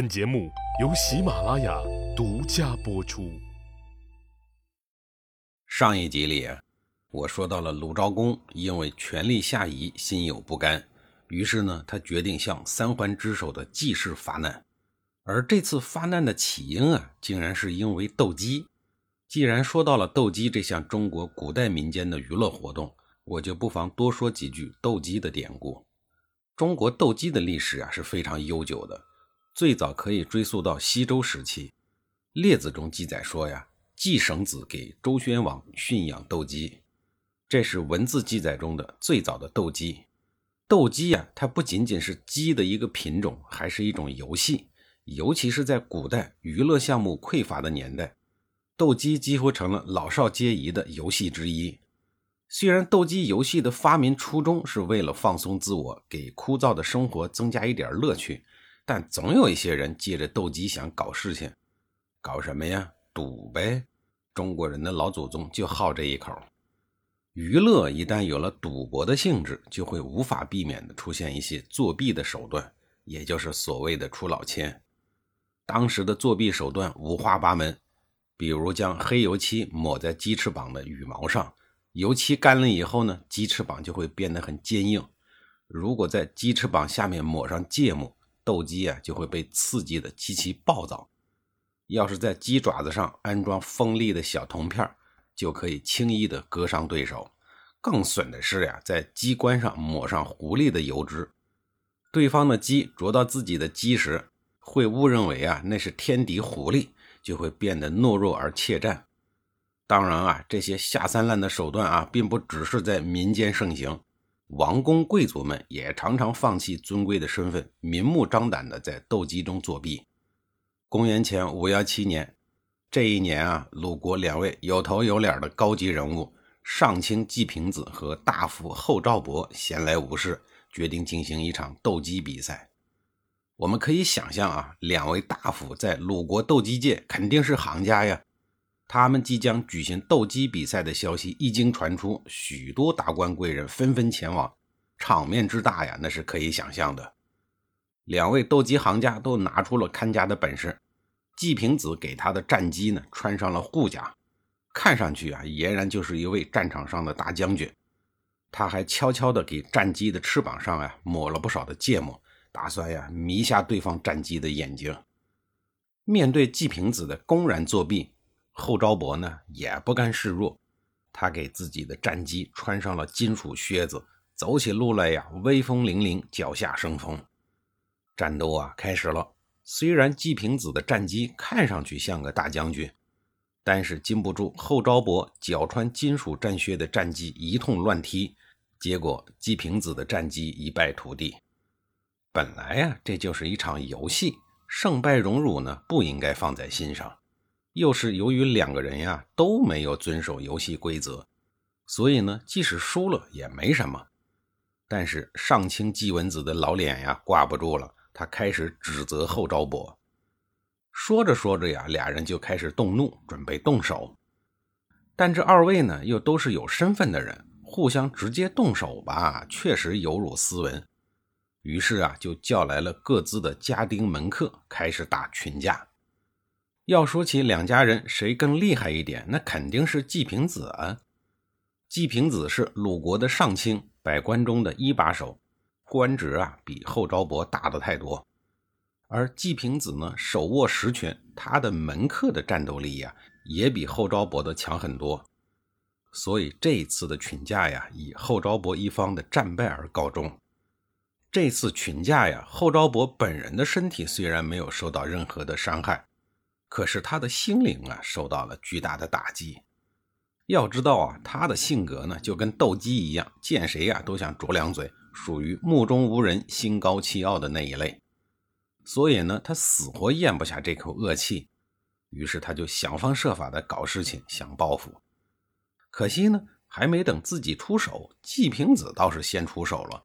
本节目由喜马拉雅独家播出。上一集里，我说到了鲁昭公因为权力下移，心有不甘，于是呢，他决定向三桓之首的季氏发难。而这次发难的起因啊，竟然是因为斗鸡。既然说到了斗鸡这项中国古代民间的娱乐活动，我就不妨多说几句斗鸡的典故。中国斗鸡的历史啊是非常悠久的。最早可以追溯到西周时期，《列子》中记载说呀，季绳子给周宣王驯养斗鸡，这是文字记载中的最早的斗鸡。斗鸡呀，它不仅仅是鸡的一个品种，还是一种游戏。尤其是在古代娱乐项目匮乏的年代，斗鸡几乎成了老少皆宜的游戏之一。虽然斗鸡游戏的发明初衷是为了放松自我，给枯燥的生活增加一点乐趣。但总有一些人借着斗鸡想搞事情，搞什么呀？赌呗！中国人的老祖宗就好这一口。娱乐一旦有了赌博的性质，就会无法避免的出现一些作弊的手段，也就是所谓的出老千。当时的作弊手段五花八门，比如将黑油漆抹在鸡翅膀的羽毛上，油漆干了以后呢，鸡翅膀就会变得很坚硬。如果在鸡翅膀下面抹上芥末，斗鸡啊就会被刺激的极其暴躁。要是在鸡爪子上安装锋利的小铜片，就可以轻易的割伤对手。更损的是呀，在鸡冠上抹上狐狸的油脂，对方的鸡啄到自己的鸡时，会误认为啊那是天敌狐狸，就会变得懦弱而怯战。当然啊，这些下三滥的手段啊，并不只是在民间盛行。王公贵族们也常常放弃尊贵的身份，明目张胆地在斗鸡中作弊。公元前五幺七年，这一年啊，鲁国两位有头有脸的高级人物上卿季平子和大夫后赵伯闲来无事，决定进行一场斗鸡比赛。我们可以想象啊，两位大夫在鲁国斗鸡界肯定是行家呀。他们即将举行斗鸡比赛的消息一经传出，许多达官贵人纷纷前往，场面之大呀，那是可以想象的。两位斗鸡行家都拿出了看家的本事。季平子给他的战鸡呢穿上了护甲，看上去啊，俨然就是一位战场上的大将军。他还悄悄地给战鸡的翅膀上啊抹了不少的芥末，打算呀迷瞎对方战鸡的眼睛。面对季平子的公然作弊。后昭伯呢也不甘示弱，他给自己的战机穿上了金属靴子，走起路来呀威风凛凛，脚下生风。战斗啊开始了。虽然季平子的战机看上去像个大将军，但是禁不住后昭伯脚穿金属战靴的战机一通乱踢，结果季平子的战机一败涂地。本来呀这就是一场游戏，胜败荣辱呢不应该放在心上。又是由于两个人呀都没有遵守游戏规则，所以呢，即使输了也没什么。但是上清纪文子的老脸呀挂不住了，他开始指责后昭伯。说着说着呀，俩人就开始动怒，准备动手。但这二位呢又都是有身份的人，互相直接动手吧，确实有辱斯文。于是啊，就叫来了各自的家丁门客，开始打群架。要说起两家人谁更厉害一点，那肯定是季平子啊。季平子是鲁国的上卿，百官中的一把手，官职啊比后昭伯大的太多。而季平子呢，手握实权，他的门客的战斗力呀，也比后昭伯的强很多。所以这一次的群架呀，以后昭伯一方的战败而告终。这次群架呀，后昭伯本人的身体虽然没有受到任何的伤害。可是他的心灵啊，受到了巨大的打击。要知道啊，他的性格呢，就跟斗鸡一样，见谁呀都想啄两嘴，属于目中无人、心高气傲的那一类。所以呢，他死活咽不下这口恶气，于是他就想方设法的搞事情，想报复。可惜呢，还没等自己出手，季平子倒是先出手了。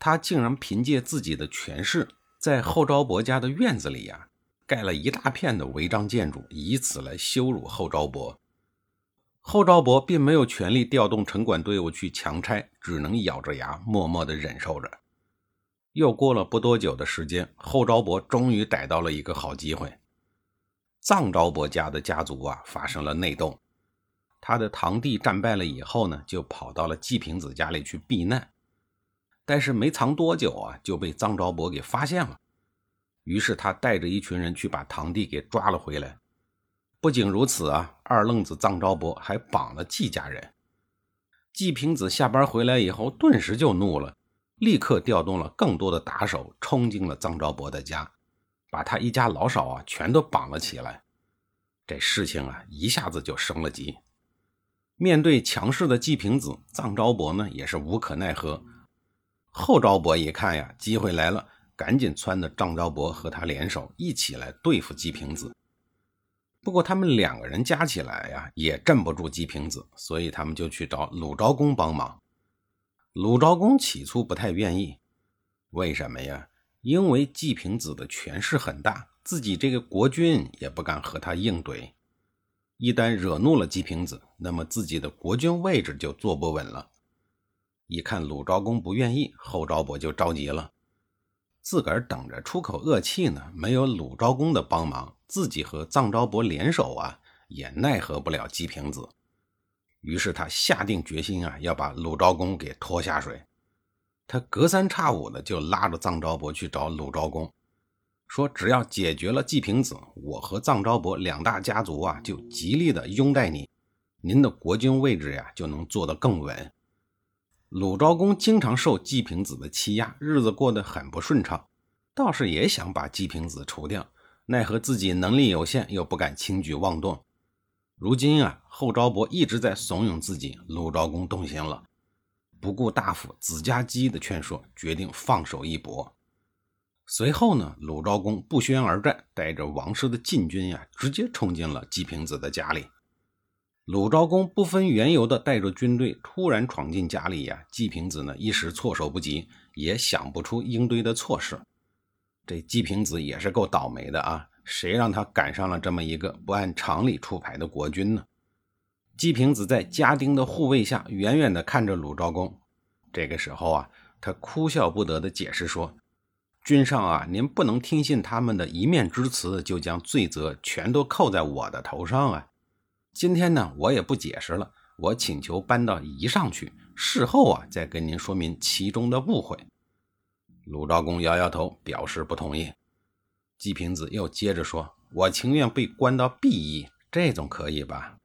他竟然凭借自己的权势，在后昭伯家的院子里呀。盖了一大片的违章建筑，以此来羞辱后昭伯。后昭伯并没有权力调动城管队伍去强拆，只能咬着牙默默地忍受着。又过了不多久的时间，后昭伯终于逮到了一个好机会。臧昭伯家的家族啊发生了内斗，他的堂弟战败了以后呢，就跑到了季平子家里去避难。但是没藏多久啊，就被臧昭伯给发现了。于是他带着一群人去把堂弟给抓了回来。不仅如此啊，二愣子臧昭伯还绑了季家人。季平子下班回来以后，顿时就怒了。立刻调动了更多的打手，冲进了臧昭伯的家，把他一家老少啊全都绑了起来。这事情啊一下子就升了级。面对强势的季平子，臧昭伯呢也是无可奈何。后昭伯一看呀，机会来了，赶紧撺掇臧昭伯和他联手，一起来对付季平子。不过他们两个人加起来呀，也镇不住季平子，所以他们就去找鲁昭公帮忙。鲁昭公起初不太愿意，为什么呀？因为季平子的权势很大，自己这个国君也不敢和他硬怼。一旦惹怒了季平子，那么自己的国君位置就坐不稳了。一看鲁昭公不愿意，后昭伯就着急了，自个儿等着出口恶气呢。没有鲁昭公的帮忙，自己和臧昭伯联手啊，也奈何不了季平子。于是他下定决心啊，要把鲁昭公给拖下水。他隔三差五的就拉着臧昭伯去找鲁昭公，说只要解决了季平子，我和臧昭伯两大家族啊就极力的拥戴你，您的国君位置呀就能坐得更稳。鲁昭公经常受季平子的欺压，日子过得很不顺畅，倒是也想把季平子除掉，奈何自己能力有限，又不敢轻举妄动。如今啊，后昭伯一直在怂恿自己，鲁昭公动心了，不顾大夫子家姬的劝说，决定放手一搏。随后呢，鲁昭公不宣而战，带着王室的禁军呀，直接冲进了季平子的家里。鲁昭公不分缘由的带着军队突然闯进家里呀，季平子呢一时措手不及，也想不出应对的措施。这季平子也是够倒霉的啊！谁让他赶上了这么一个不按常理出牌的国君呢？季平子在家丁的护卫下，远远地看着鲁昭公。这个时候啊，他哭笑不得地解释说：“君上啊，您不能听信他们的一面之词，就将罪责全都扣在我的头上啊！今天呢，我也不解释了，我请求搬到仪上去，事后啊，再跟您说明其中的误会。”鲁昭公摇摇头，表示不同意。季平子又接着说：“我情愿被关到 B 邑，这总可以吧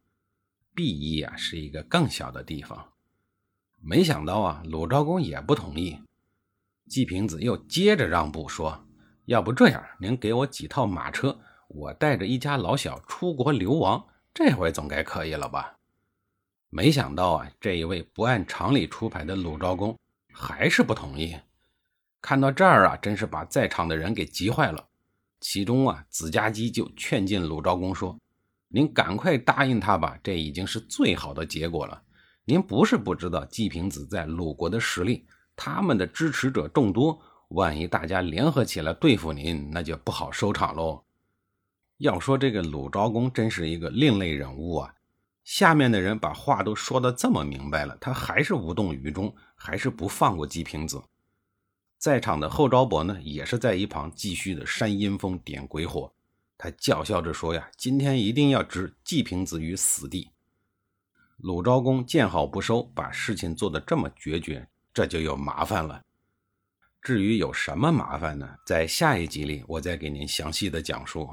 ？？”B 邑啊，是一个更小的地方。”没想到啊，鲁昭公也不同意。季平子又接着让步说：“要不这样，您给我几套马车，我带着一家老小出国流亡，这回总该可以了吧？”没想到啊，这一位不按常理出牌的鲁昭公还是不同意。看到这儿啊，真是把在场的人给急坏了。其中啊，子家姬就劝进鲁昭公说：“您赶快答应他吧，这已经是最好的结果了。您不是不知道季平子在鲁国的实力，他们的支持者众多，万一大家联合起来对付您，那就不好收场喽。”要说这个鲁昭公真是一个另类人物啊！下面的人把话都说得这么明白了，他还是无动于衷，还是不放过季平子。在场的后昭伯呢，也是在一旁继续的煽阴风、点鬼火。他叫嚣着说：“呀，今天一定要置季平子于死地。”鲁昭公见好不收，把事情做得这么决绝，这就有麻烦了。至于有什么麻烦呢？在下一集里，我再给您详细的讲述。